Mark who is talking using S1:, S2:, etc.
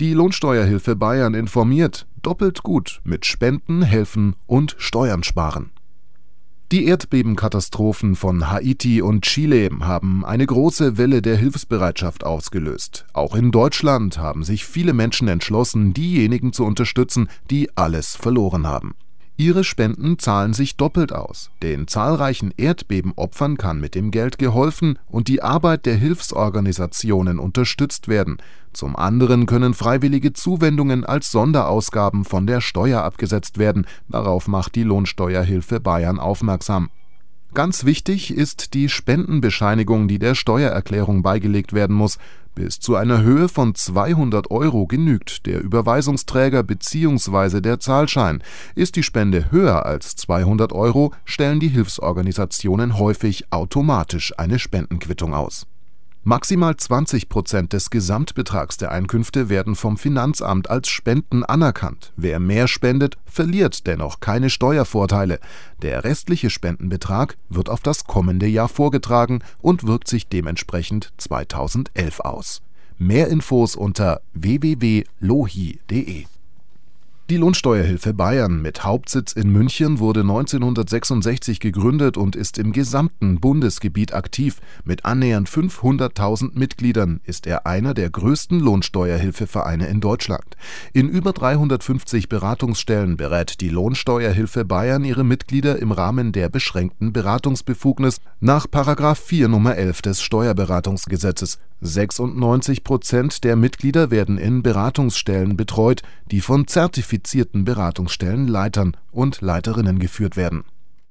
S1: Die Lohnsteuerhilfe Bayern informiert doppelt gut mit Spenden helfen und Steuern sparen. Die Erdbebenkatastrophen von Haiti und Chile haben eine große Welle der Hilfsbereitschaft ausgelöst. Auch in Deutschland haben sich viele Menschen entschlossen, diejenigen zu unterstützen, die alles verloren haben. Ihre Spenden zahlen sich doppelt aus. Den zahlreichen Erdbebenopfern kann mit dem Geld geholfen und die Arbeit der Hilfsorganisationen unterstützt werden. Zum anderen können freiwillige Zuwendungen als Sonderausgaben von der Steuer abgesetzt werden. Darauf macht die Lohnsteuerhilfe Bayern aufmerksam. Ganz wichtig ist die Spendenbescheinigung, die der Steuererklärung beigelegt werden muss. Bis zu einer Höhe von 200 Euro genügt der Überweisungsträger bzw. der Zahlschein. Ist die Spende höher als 200 Euro, stellen die Hilfsorganisationen häufig automatisch eine Spendenquittung aus Maximal 20 Prozent des Gesamtbetrags der Einkünfte werden vom Finanzamt als Spenden anerkannt. Wer mehr spendet, verliert dennoch keine Steuervorteile. Der restliche Spendenbetrag wird auf das kommende Jahr vorgetragen und wirkt sich dementsprechend 2011 aus. Mehr Infos unter www.lohi.de die Lohnsteuerhilfe Bayern mit Hauptsitz in München wurde 1966 gegründet und ist im gesamten Bundesgebiet aktiv. Mit annähernd 500.000 Mitgliedern ist er einer der größten Lohnsteuerhilfevereine in Deutschland. In über 350 Beratungsstellen berät die Lohnsteuerhilfe Bayern ihre Mitglieder im Rahmen der beschränkten Beratungsbefugnis nach 4 Nummer 11 des Steuerberatungsgesetzes. 96 Prozent der Mitglieder werden in Beratungsstellen betreut, die von zertifizierten Beratungsstellenleitern und Leiterinnen geführt werden